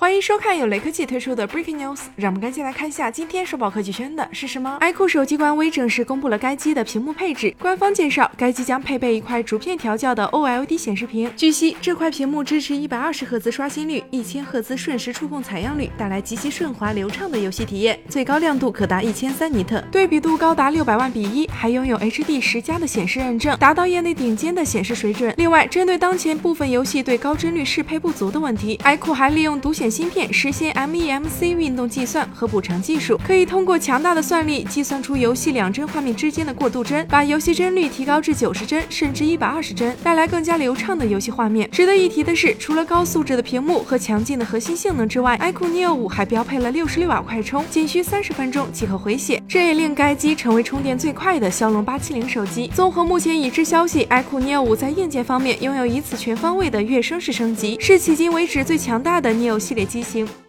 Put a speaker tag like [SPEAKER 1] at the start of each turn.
[SPEAKER 1] 欢迎收看由雷科技推出的 Breaking News，让我们赶紧来看一下今天首宝科技圈的是什么。iQOO 手机官微正式公布了该机的屏幕配置。官方介绍，该机将配备一块逐片调教的 OLED 显示屏。据悉，这块屏幕支持一百二十赫兹刷新率、一千赫兹瞬时触控采样率，带来极其顺滑流畅的游戏体验。最高亮度可达一千三尼特，对比度高达六百万比一，还拥有 HD 十加的显示认证，达到业内顶尖的显示水准。另外，针对当前部分游戏对高帧率适配不足的问题，iQOO 还利用独显。芯片实现 MEMC 运动计算和补偿技术，可以通过强大的算力计算出游戏两帧画面之间的过渡帧，把游戏帧率提高至九十帧甚至一百二十帧，带来更加流畅的游戏画面。值得一提的是，除了高素质的屏幕和强劲的核心性能之外，iQOO Neo 5还标配了六十六瓦快充，仅需三十分钟即可回血，这也令该机成为充电最快的骁龙八七零手机。综合目前已知消息，iQOO Neo 5在硬件方面拥有一次全方位的跃升式升级，是迄今为止最强大的 Neo 系列。机型。